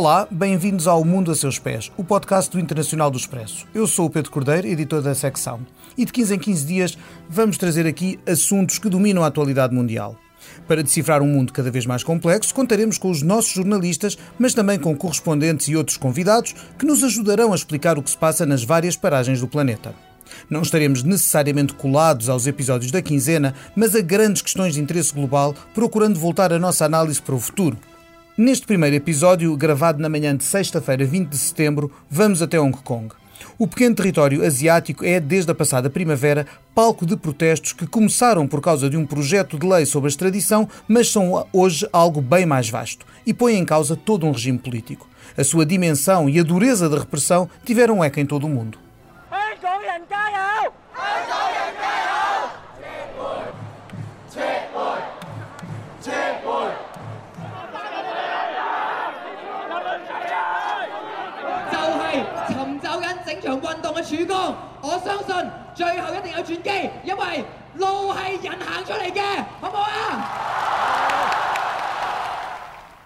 Olá, bem-vindos ao Mundo a Seus Pés, o podcast do Internacional do Expresso. Eu sou o Pedro Cordeiro, editor da secção, e de 15 em 15 dias vamos trazer aqui assuntos que dominam a atualidade mundial. Para decifrar um mundo cada vez mais complexo, contaremos com os nossos jornalistas, mas também com correspondentes e outros convidados que nos ajudarão a explicar o que se passa nas várias paragens do planeta. Não estaremos necessariamente colados aos episódios da quinzena, mas a grandes questões de interesse global, procurando voltar a nossa análise para o futuro. Neste primeiro episódio, gravado na manhã de sexta-feira, 20 de setembro, vamos até Hong Kong. O pequeno território asiático é, desde a passada primavera, palco de protestos que começaram por causa de um projeto de lei sobre a extradição, mas são hoje algo bem mais vasto e põem em causa todo um regime político. A sua dimensão e a dureza da repressão tiveram eco em todo o mundo.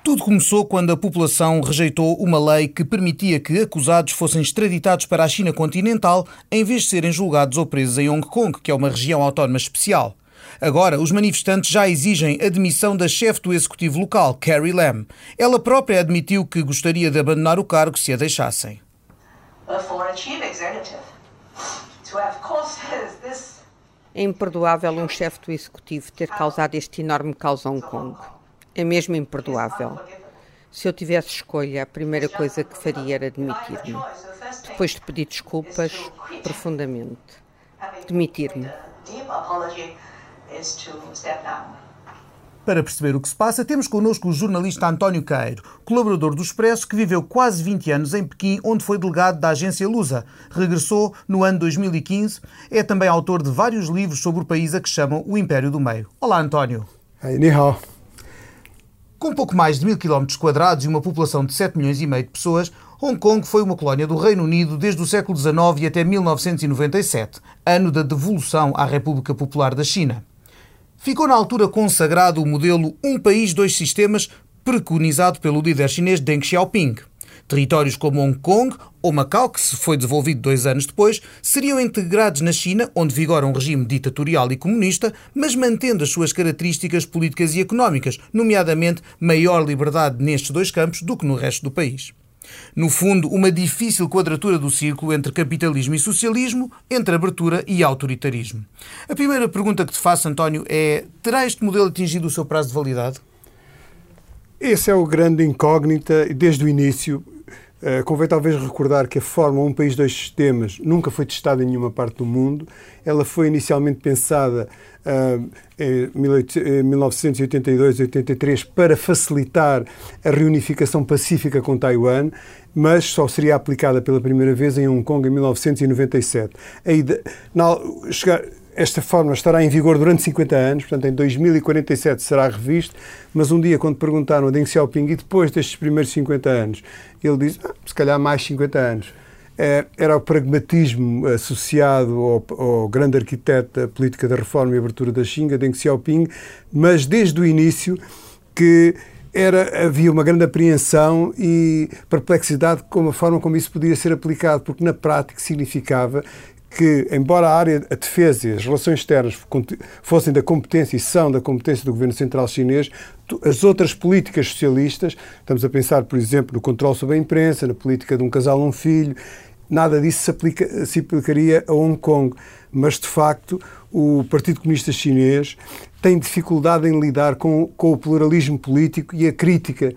Tudo começou quando a população rejeitou uma lei que permitia que acusados fossem extraditados para a China continental em vez de serem julgados ou presos em Hong Kong, que é uma região autónoma especial. Agora, os manifestantes já exigem a demissão da chefe do executivo local, Carrie Lam. Ela própria admitiu que gostaria de abandonar o cargo se a deixassem. É imperdoável um chefe do executivo ter causado este enorme caos a Hong Kong. É mesmo imperdoável. Se eu tivesse escolha, a primeira coisa que faria era demitir-me. Depois de pedir desculpas, profundamente. Demitir-me. Para perceber o que se passa, temos connosco o jornalista António Caeiro, colaborador do Expresso, que viveu quase 20 anos em Pequim, onde foi delegado da agência Lusa. Regressou no ano 2015. É também autor de vários livros sobre o país a que chamam o Império do Meio. Olá, António. Hey, ni hao. Com pouco mais de mil quilómetros quadrados e uma população de 7 milhões e meio de pessoas, Hong Kong foi uma colónia do Reino Unido desde o século XIX e até 1997, ano da devolução à República Popular da China. Ficou na altura consagrado o modelo Um País, Dois Sistemas, preconizado pelo líder chinês Deng Xiaoping. Territórios como Hong Kong ou Macau, que se foi devolvido dois anos depois, seriam integrados na China, onde vigora um regime ditatorial e comunista, mas mantendo as suas características políticas e económicas, nomeadamente maior liberdade nestes dois campos do que no resto do país. No fundo, uma difícil quadratura do círculo entre capitalismo e socialismo, entre abertura e autoritarismo. A primeira pergunta que te faço, António, é: terá este modelo atingido o seu prazo de validade? Esse é o grande incógnita desde o início. Uh, convém talvez recordar que a forma Um País, Dois Sistemas nunca foi testada em nenhuma parte do mundo. Ela foi inicialmente pensada uh, em 1982-83 para facilitar a reunificação pacífica com Taiwan, mas só seria aplicada pela primeira vez em Hong Kong em 1997. Aí, na, chegar, esta forma estará em vigor durante 50 anos, portanto, em 2047 será revisto, mas um dia, quando perguntaram a Deng Xiaoping, e depois destes primeiros 50 anos, ele disse, ah, se calhar mais 50 anos. É, era o pragmatismo associado ao, ao, grande arquiteto da política da reforma e abertura da Xinga, Deng Xiaoping, mas desde o início que era, havia uma grande apreensão e perplexidade com a forma como isso podia ser aplicado, porque na prática significava que, embora a área, a defesa e as relações externas fossem da competência e são da competência do governo central chinês, as outras políticas socialistas, estamos a pensar, por exemplo, no controle sobre a imprensa, na política de um casal um filho, nada disso se, aplica, se aplicaria a Hong Kong. Mas, de facto, o Partido Comunista Chinês tem dificuldade em lidar com, com o pluralismo político e a crítica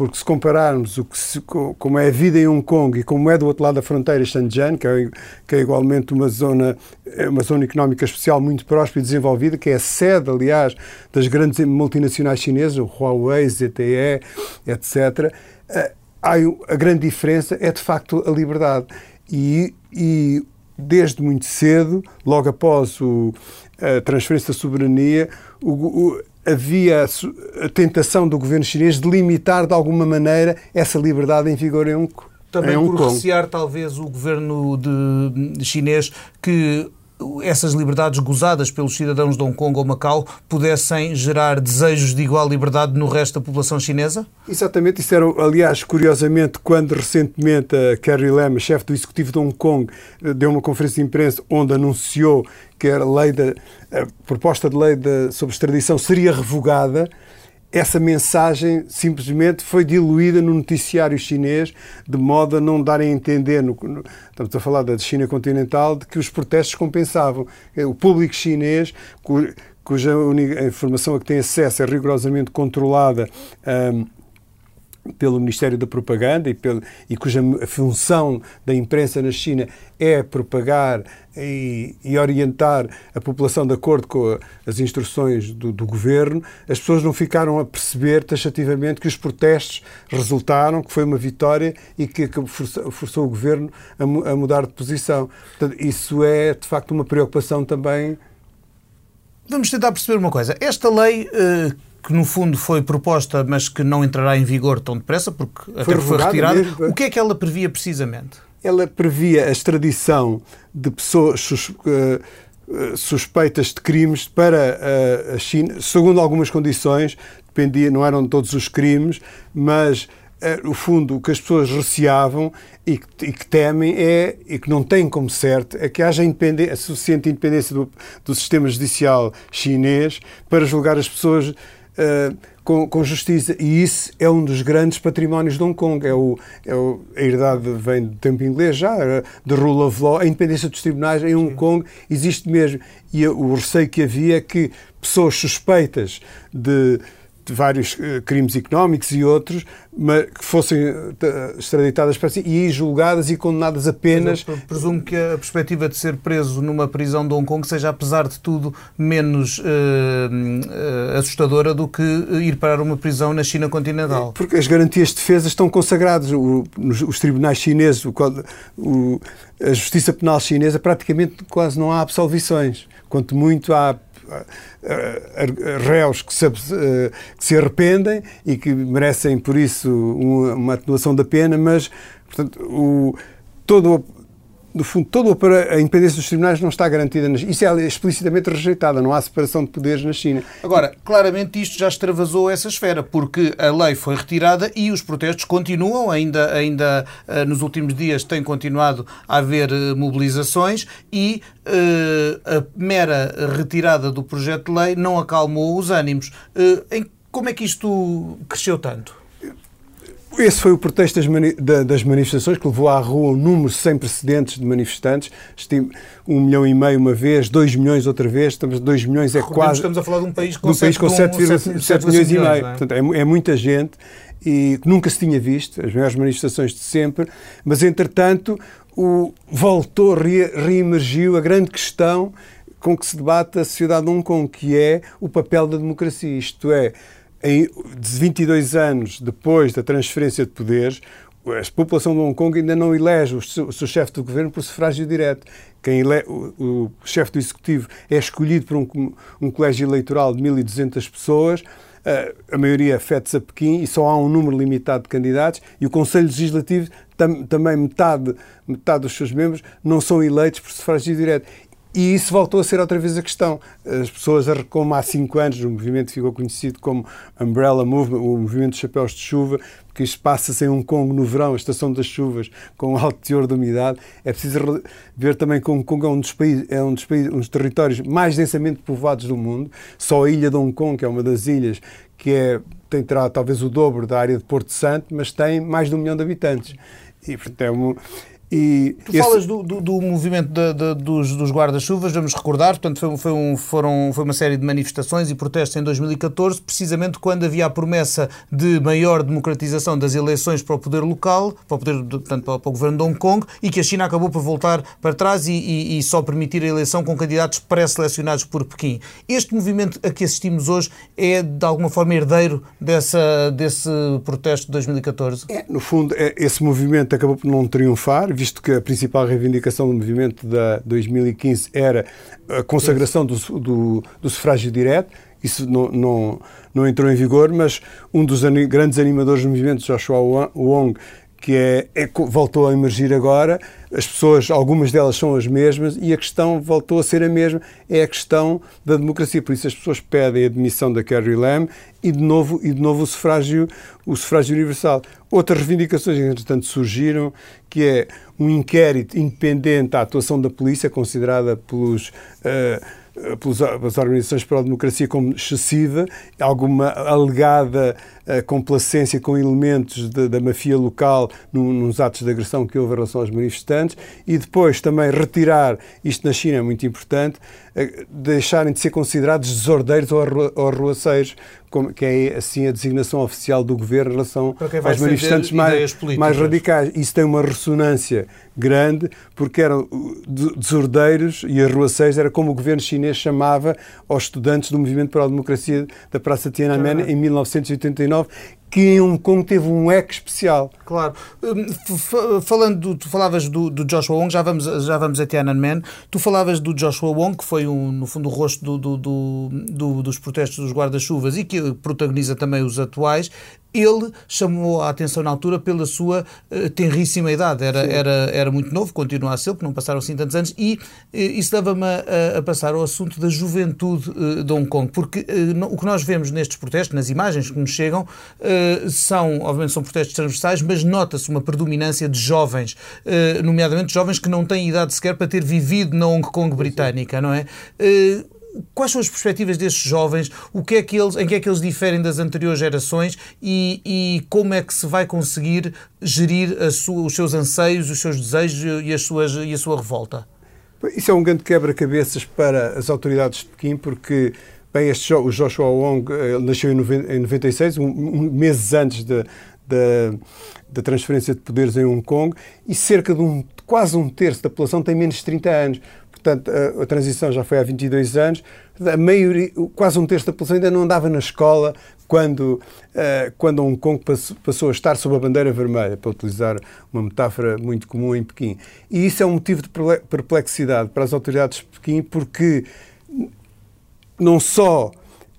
porque se compararmos o que se, como é a vida em Hong Kong e como é do outro lado da fronteira Shenzhen, que é, que é igualmente uma zona, é uma zona económica especial muito próspera e desenvolvida, que é a sede, aliás, das grandes multinacionais chinesas, o Huawei, ZTE, etc., eh, há, a grande diferença é, de facto, a liberdade. E, e desde muito cedo, logo após o, a transferência da soberania, o, o, havia a tentação do governo chinês de limitar de alguma maneira essa liberdade em vigor em Hong Kong. Também por recear talvez o governo de, de chinês que essas liberdades gozadas pelos cidadãos de Hong Kong ou Macau pudessem gerar desejos de igual liberdade no resto da população chinesa? Exatamente, isso era, aliás, curiosamente, quando recentemente a Carrie Lam, chefe do executivo de Hong Kong, deu uma conferência de imprensa onde anunciou que a, lei da, a proposta de lei de, sobre extradição seria revogada, essa mensagem simplesmente foi diluída no noticiário chinês, de modo a não darem a entender, no, no, estamos a falar da China continental, de que os protestos compensavam. O público chinês, cuja informação a que tem acesso é rigorosamente controlada. Um, pelo Ministério da Propaganda e, pelo, e cuja função da imprensa na China é propagar e, e, orientar a população de acordo com as instruções do, do, governo, as pessoas não ficaram a perceber taxativamente que os protestos resultaram, que foi uma vitória e que, que forçou, forçou, o governo a, a, mudar de posição. Portanto, isso é, de facto, uma preocupação também. Vamos tentar perceber uma coisa. Esta lei. Uh que no fundo foi proposta, mas que não entrará em vigor tão depressa, porque foi até foi retirada. Mesmo. O que é que ela previa precisamente? Ela previa a extradição de pessoas sus, uh, suspeitas de crimes para uh, a China, segundo algumas condições, dependia, não eram todos os crimes, mas no fundo, o que as pessoas receavam e que, e que, temem é, e que não têm como certo, é que haja independência, suficiente independência do, do sistema judicial chinês para julgar as pessoas uh, com, com, justiça. E isso é um dos grandes patrimónios de Hong Kong. É o, é o, a herdade vem do tempo inglês já, da rule of law. A independência dos tribunais em Hong Kong existe mesmo. E o receio que havia é que pessoas suspeitas de de vários uh, crimes económicos e outros, mas que fossem uh, extraditadas para si e julgadas e condenadas apenas. presumo que a perspectiva de ser preso numa prisão de Hong Kong seja, apesar de tudo, menos uh, assustadora do que ir para uma prisão na China continental. Porque as garantias de defesa estão consagradas. O, nos, os tribunais chineses, o, o, a justiça penal chinesa, praticamente quase não há absolvições. Quanto muito há réus que se, que se arrependem e que merecem, por isso, uma atenuação da pena, mas, portanto, o, todo no fundo, toda a independência dos tribunais não está garantida. Isso é explicitamente rejeitada, não há separação de poderes na China. Agora, claramente isto já extravasou essa esfera, porque a lei foi retirada e os protestos continuam, ainda, ainda eh, nos últimos dias tem continuado a haver eh, mobilizações e uh, a mera retirada do projeto de lei não acalmou os ânimos. Uh, em, como é que isto cresceu tanto? Esse foi o pretexto das, mani das, manifestações que levou à rua um número sem precedentes de manifestantes. Estimo um milhão e meio uma vez, dois milhões outra vez. Estamos dois milhões é quase. Estamos a falar de um país com, um 7,7 milhões e meio. É? Portanto, é, é, muita gente e que nunca se tinha visto, as maiores manifestações de sempre. Mas entretanto, o, voltou, re, reemergiu a grande questão com que se debate a sociedade de Hong Kong, que é o papel da democracia. Isto é em 22 anos depois da transferência de poderes, a população de Hong Kong ainda não elege o seu, seu chefe do governo por sufrágio direto. Quem ele, o, o chefe do executivo é escolhido por um, um colégio eleitoral de 1.200 pessoas. a maioria afeta-se a Pequim e só há um número limitado de candidatos e o Conselho Legislativo tam, também metade, metade dos seus membros não são eleitos por sufrágio direto. E isso voltou a ser outra vez a questão. As pessoas, como há cinco anos, o movimento ficou conhecido como Umbrella Movement, o movimento de chapéus de chuva, porque isto passa-se em Hong Kong no verão, a estação das chuvas, com alto teor de umidade. É preciso ver também que Hong Kong é um dos, países, é um dos, países, um dos territórios mais densamente povoados do mundo. Só a ilha de Hong Kong, que é uma das ilhas que é, tem terá talvez o dobro da área de Porto Santo, mas tem mais de um milhão de habitantes. E, portanto, é um, e tu esse... falas do, do, do movimento de, de, dos, dos guarda-chuvas, vamos recordar, portanto, foi, foi, um, foram, foi uma série de manifestações e protestos em 2014, precisamente quando havia a promessa de maior democratização das eleições para o poder local, para o, poder, portanto, para, o governo de Hong Kong, e que a China acabou por voltar para trás e, e, e só permitir a eleição com candidatos pré-selecionados por Pequim. Este movimento a que assistimos hoje é, de alguma forma, herdeiro dessa, desse protesto de 2014? É, no fundo, é, esse movimento acabou por não triunfar, visto que a principal reivindicação do movimento da 2015 era a consagração do, do, do sufrágio direto, isso não, não, não, entrou em vigor, mas um dos grandes animadores do movimento, Joshua Wong, que é, é, voltou a emergir agora. As pessoas, algumas delas são as mesmas e a questão voltou a ser a mesma, é a questão da democracia. Por isso as pessoas pedem a demissão da Carrie Lam e de novo, e de novo o, sufrágio, o sufrágio universal. Outras reivindicações, entretanto, surgiram, que é um inquérito independente à atuação da polícia, considerada pelos... Uh, pelas organizações para a democracia como excessiva, alguma alegada uh, complacência com elementos de, da mafia local num, nos atos de agressão que houve em relação aos manifestantes e depois também retirar, isto na China é muito importante, uh, deixarem de ser considerados desordeiros ou, arru ou arruaceiros, como, que é assim a designação oficial do governo em relação aos manifestantes mais, mais radicais. Isso tem uma ressonância grande, porque eram desordeiros e arruaceiros, era como o governo chinês chamava aos estudantes do Movimento para a Democracia da Praça Tiananmen em 1989, que em Hong Kong teve um eco especial. Claro. Hum, falando, tu falavas do, do, Joshua Wong, já vamos, já vamos a Tiananmen, tu falavas do Joshua Wong, que foi, um, no fundo, o rosto do, do, do dos protestos dos guarda-chuvas e que protagoniza também os atuais ele chamou a atenção na altura pela sua uh, tenríssima idade. Era, era, era muito novo, continua a ser, porque não passaram assim tantos anos, e uh, isso leva-me a, a, passar ao assunto da juventude uh, de Hong Kong, porque o que nós vemos nestes protestos, nas imagens que nos chegam, são, obviamente, são protestos transversais, mas nota-se uma predominância de jovens, nomeadamente jovens que não têm idade sequer para ter vivido na Hong Kong britânica, não é? Quais são as perspectivas destes jovens, o que é que eles, em que é que eles diferem das anteriores gerações e, e como é que se vai conseguir gerir sua, os seus anseios, os seus desejos e, as suas, e a sua revolta? Isso é um grande quebra-cabeças para as autoridades de Pequim, porque bem, este, o Joshua Wong eh, nasceu em 96, um, um, meses antes da, da transferência de poderes em Hong Kong, e cerca de um, quase um terço da população tem menos de 30 anos. Portanto, a, a, transição já foi há 22 anos. A maioria, quase um terço da população ainda não andava na escola quando, uh, quando Hong Kong passou, passou a estar sob a bandeira vermelha, para utilizar uma metáfora muito comum em Pequim. E isso é um motivo de perplexidade para as autoridades de Pequim, porque não só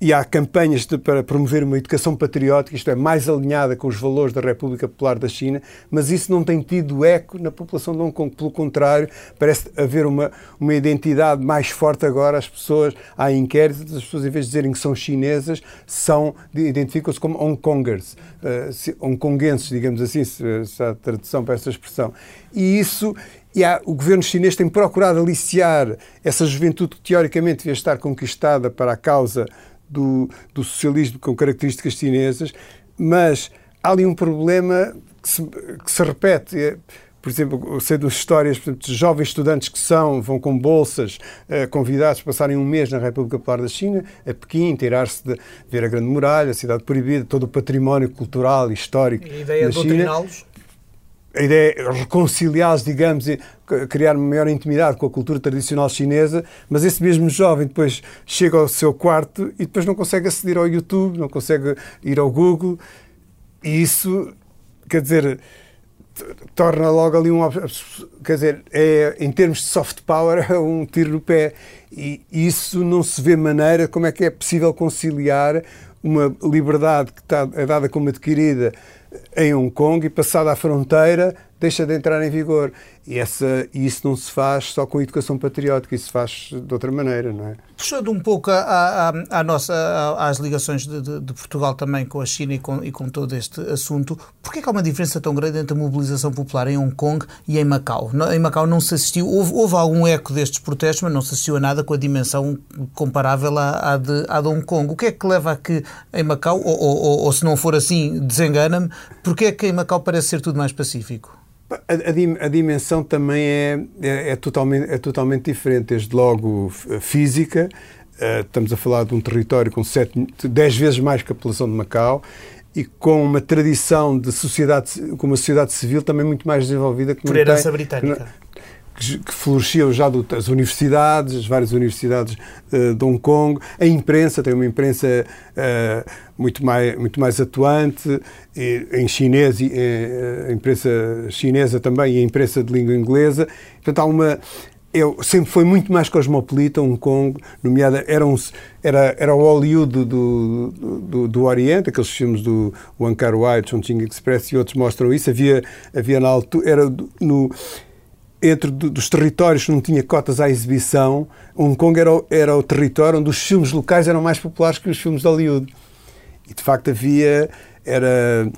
e há campanhas de, para promover uma educação patriótica, isto é, mais alinhada com os valores da República Popular da China, mas isso não tem tido eco na população de Hong Kong. Pelo contrário, parece haver uma, uma identidade mais forte agora. As pessoas, há inquéritos, as pessoas, em vez de dizerem que são chinesas, são, identificam-se como Hongkongers, uh, hongkonguenses, digamos assim, se, se há tradução para esta expressão. E isso e há, o governo chinês tem procurado aliciar essa juventude que teoricamente devia estar conquistada para a causa do, do socialismo com características chinesas, mas há ali um problema que se, que se repete. É, por exemplo, sei das histórias exemplo, de jovens estudantes que são, vão com bolsas, eh, convidados a passarem um mês na República Popular da China, a Pequim, inteirar-se de ver a Grande Muralha, a Cidade Proibida, todo o património cultural e histórico. E a ideia de doutriná-los? A ideia é reconciliá-los, digamos, e criar uma maior intimidade com a cultura tradicional chinesa, mas esse mesmo jovem depois chega ao seu quarto e depois não consegue aceder ao YouTube, não consegue ir ao Google, e isso, quer dizer, torna logo ali um. Quer dizer, é, em termos de soft power, é um tiro no pé. E isso não se vê maneira como é que é possível conciliar uma liberdade que está, é dada como adquirida em Hong Kong e passada a fronteira deixa de entrar em vigor. E, essa, isso não se faz só com a educação patriótica, isso se faz de outra maneira, não é? Puxando um pouco a, a, a nossa, a, às ligações de, de, de, Portugal também com a China e com, e com todo este assunto, por que é que há uma diferença tão grande entre a mobilização popular em Hong Kong e em Macau? Em Macau não se assistiu, houve, houve algum eco destes protestos, mas não se assistiu a nada com a dimensão comparável à, à, de, à de Hong Kong. O que é que leva a que em Macau, ou, ou, ou, ou se não for assim, desengana-me, porque é que em Macau parece ser tudo mais pacífico? A, a, dimensão também é, é, é, totalmente, é totalmente diferente, desde logo física. Uh, estamos a falar de um território com 10 vezes mais que a população de Macau e com uma tradição de sociedade, com uma sociedade civil também muito mais desenvolvida que Por herança tem, britânica que floresciam já do, as universidades, as várias universidades uh, de Hong Kong, a imprensa, tem uma imprensa uh, muito, mais, muito mais atuante, em chinês, e, uh, a imprensa chinesa também e a imprensa de língua inglesa. Portanto, há uma, eu, sempre foi muito mais cosmopolita, Hong Kong, nomeada, era, um, era, era o Hollywood do, do, do, do Oriente, aqueles filmes do Wong Kar Wai, Chongqing Express e outros mostram isso, havia, havia na altura, era no, entre dos territórios que não tinha cotas à exibição, Hong Kong era, o, era o território onde os filmes locais eram mais populares que os filmes de Hollywood. E de facto havia, era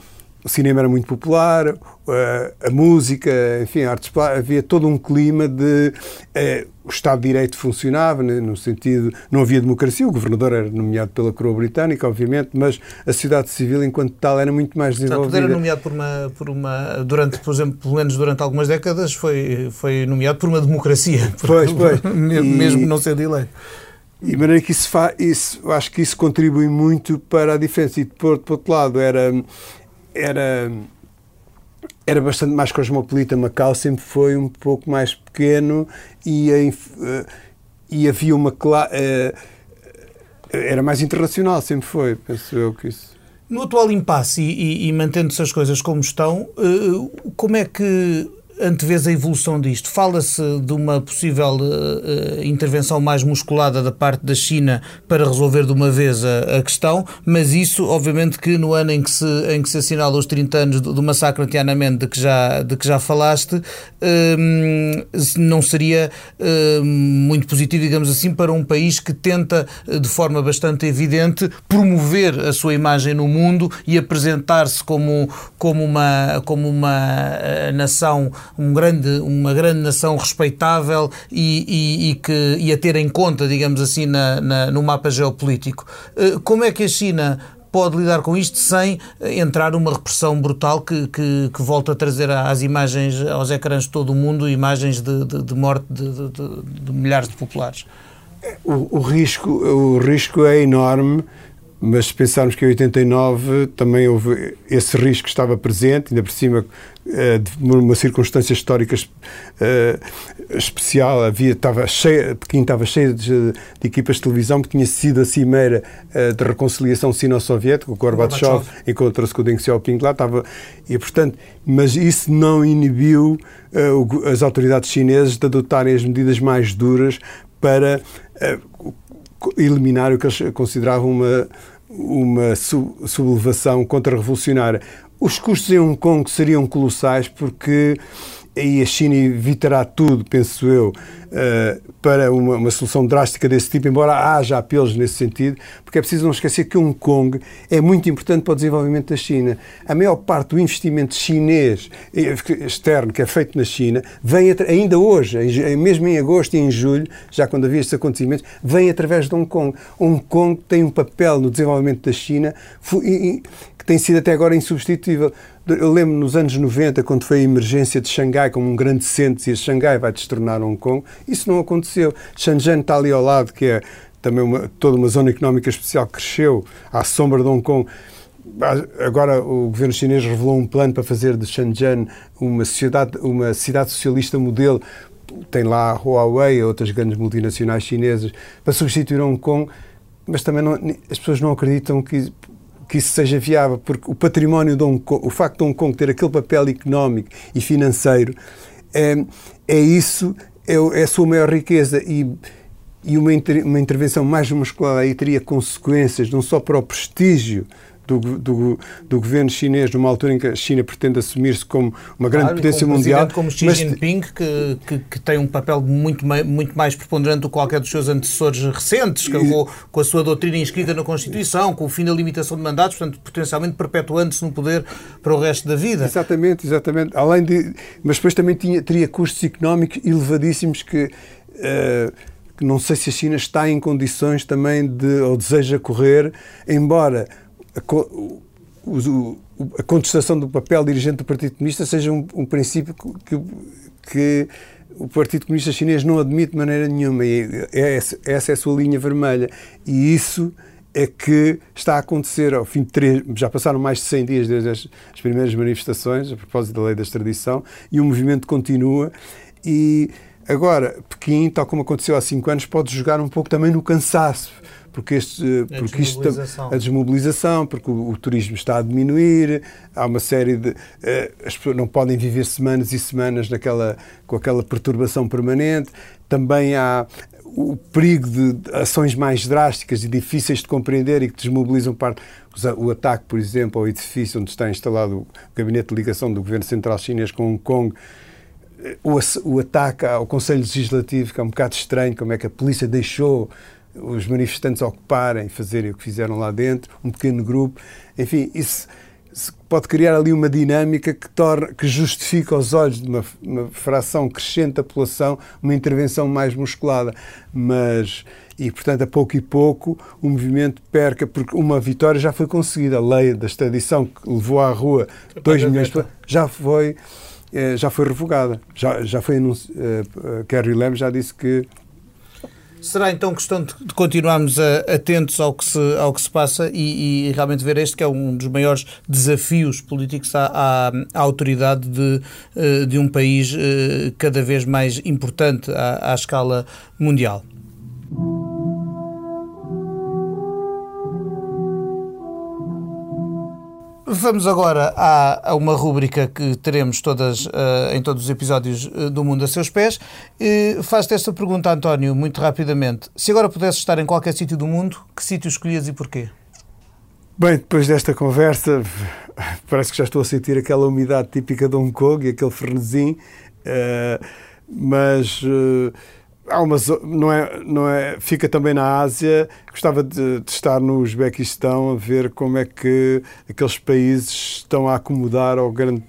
o cinema era muito popular, a, a música, enfim, a artes havia todo um clima de. Eh, o Estado de Direito funcionava, né, no sentido. Não havia democracia, o governador era nomeado pela coroa britânica, obviamente, mas a sociedade civil, enquanto tal, era muito mais desenvolvida. Portanto, era nomeado por uma. Por uma durante, por exemplo, pelo menos durante algumas décadas, foi, foi nomeado por uma democracia. Pois, pois. mesmo e, não sendo eleito. E de maneira que isso, fa, isso acho que isso contribui muito para a diferença. E por, por outro lado, era era era bastante mais cosmopolita. Macau sempre foi um pouco mais pequeno e, uh, e havia uma. Uh, era mais internacional, sempre foi, penso eu que isso. No atual impasse e, e, e mantendo-se as coisas como estão, uh, como é que antevês a evolução disto? Fala-se de uma possível uh, intervenção mais musculada da parte da China para resolver de uma vez a, a, questão, mas isso, obviamente, que no ano em que se, em que se assinala os 30 anos do, do massacre anti-Tiananmen de que já, de que já falaste, uh, não seria uh, muito positivo, digamos assim, para um país que tenta, de forma bastante evidente, promover a sua imagem no mundo e apresentar-se como, como uma, como uma nação um grande, uma grande nação respeitável e, e, e, que, e a ter em conta, digamos assim, na, na, no mapa geopolítico. Eh, como é que a China pode lidar com isto sem entrar numa repressão brutal que, que, que, volta a trazer às imagens, aos ecrãs de todo o mundo, imagens de, de, de morte de, de, milhares de populares? O, o, risco, o risco é enorme mas se pensarmos que em 89 também houve esse risco estava presente, ainda por cima eh, de uma circunstância histórica eh, especial, havia, estava cheia, Pequim estava cheia de, de, equipas de televisão, porque tinha sido a cimeira eh, de reconciliação sino-soviética, o Gorbachev encontrou-se com o Deng Xiaoping lá, estava, e portanto, mas isso não inibiu as autoridades chinesas de adotarem as medidas mais duras para eliminar o que eles consideravam uma uma sublevação contra-revolucionária. Os custos em Hong Kong seriam colossais porque aí a China evitará tudo, penso eu, uh, para uma, uma, solução drástica desse tipo, embora haja apelos nesse sentido, porque é preciso não esquecer que Hong Kong é muito importante para o desenvolvimento da China. A maior parte do investimento chinês eh, externo que é feito na China vem ainda hoje, mesmo em agosto e em julho, já quando havia estes acontecimentos, vem através de Hong Kong. Hong Kong tem um papel no desenvolvimento da China que tem sido até agora insubstituível. Eu lembro nos anos 90, quando foi a emergência de Xangai como um grande centro, e Xangai vai destornar Hong Kong, isso não aconteceu. Shenzhen está ali ao lado, que é também uma, toda uma zona económica especial, cresceu à sombra de Hong Kong. Agora o governo chinês revelou um plano para fazer de Shenzhen uma, sociedade, uma cidade socialista modelo. Tem lá a Huawei outras grandes multinacionais chinesas para substituir Hong Kong, mas também não, as pessoas não acreditam que que isso seja viável, porque o património de Hong Kong, o facto de Hong Kong ter aquele papel económico e financeiro, é, é isso, é, é a sua maior riqueza e e uma, uma intervenção mais muscular aí teria consequências não só para o prestígio do, do, do, governo chinês numa altura em que a China pretende assumir-se como uma grande claro, potência como mundial. como Xi mas... Jinping, que, que, que, tem um papel muito, muito mais preponderante do que qualquer dos seus antecessores recentes, que, com, com a sua doutrina inscrita na Constituição, com o fim da limitação de mandatos, portanto, potencialmente perpetuando-se no poder para o resto da vida. Exatamente, exatamente. Além de, mas depois também tinha, teria custos económicos elevadíssimos que. Uh, que não sei se a China está em condições também de, ou deseja correr, embora a, a contestação do papel dirigente do Partido Comunista seja um, um princípio que, que, o Partido Comunista Chinês não admite de maneira nenhuma. E é essa, essa é a sua linha vermelha. E isso é que está a acontecer ao fim de três, já passaram mais de 100 dias desde as, as primeiras manifestações a propósito da lei da extradição e o movimento continua e Agora, Pequim, tal como aconteceu há cinco anos, pode jogar um pouco também no cansaço porque, este, a porque desmobilização. isto a desmobilização, porque o, o, turismo está a diminuir, há uma série de uh, as pessoas não podem viver semanas e semanas naquela com aquela perturbação permanente. Também há o perigo de ações mais drásticas e difíceis de compreender e que desmobilizam parte o ataque, por exemplo, ao edifício onde está instalado o gabinete de ligação do governo central chinês com Hong Kong o, o ataque ao Conselho Legislativo, que é um bocado estranho, como é que a polícia deixou os manifestantes ocuparem, fazerem o que fizeram lá dentro, um pequeno grupo. Enfim, isso pode criar ali uma dinâmica que, torna, que justifica aos olhos de uma, uma fração crescente da população uma intervenção mais musculada. Mas, e portanto, a pouco e pouco o movimento perca, porque uma vitória já foi conseguida. A lei da extradição que levou à rua 2 milhões de já foi eh, já foi revogada. Já, já foi anunciado. Uh, Kerry Lam já disse que Será então questão de, continuarmos a, atentos ao que, se, ao que se passa e, e, realmente ver este que é um dos maiores desafios políticos à, à, à autoridade de, eh, de um país eh, cada vez mais importante à, à escala mundial. Vamos agora a, uma rúbrica que teremos todas, uh, em todos os episódios uh, do Mundo a Seus Pés. Uh, Faz-te esta pergunta, António, muito rapidamente. Se agora pudesses estar em qualquer sítio do mundo, que sítio escolhias e porquê? Bem, depois desta conversa, parece que já estou a sentir aquela umidade típica de Hong Kong e aquele frenesim, uh, mas há uma não é não é fica também na Ásia. Gostava de, de, estar no Uzbequistão a ver como é que aqueles países estão a acomodar ao grande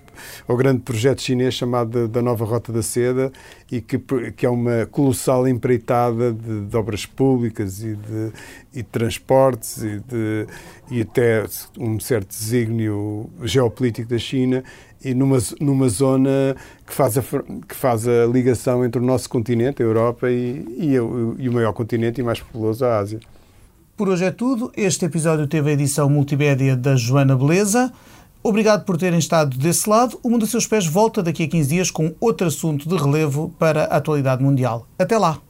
ao grande projeto chinês chamado da Nova Rota da Seda e que, que é uma colossal empreitada de, de obras públicas e de, e de transportes e, de, e até um certo desígnio geopolítico da China e numa, numa zona que faz, a, que faz a ligação entre o nosso continente, a Europa, e, e, e o maior continente e mais populoso, a Ásia. Por hoje é tudo. Este episódio teve a edição multimédia da Joana Beleza. Obrigado por terem estado desse lado. O Mundo a Seus Pés volta daqui a 15 dias com outro assunto de relevo para a atualidade mundial. Até lá!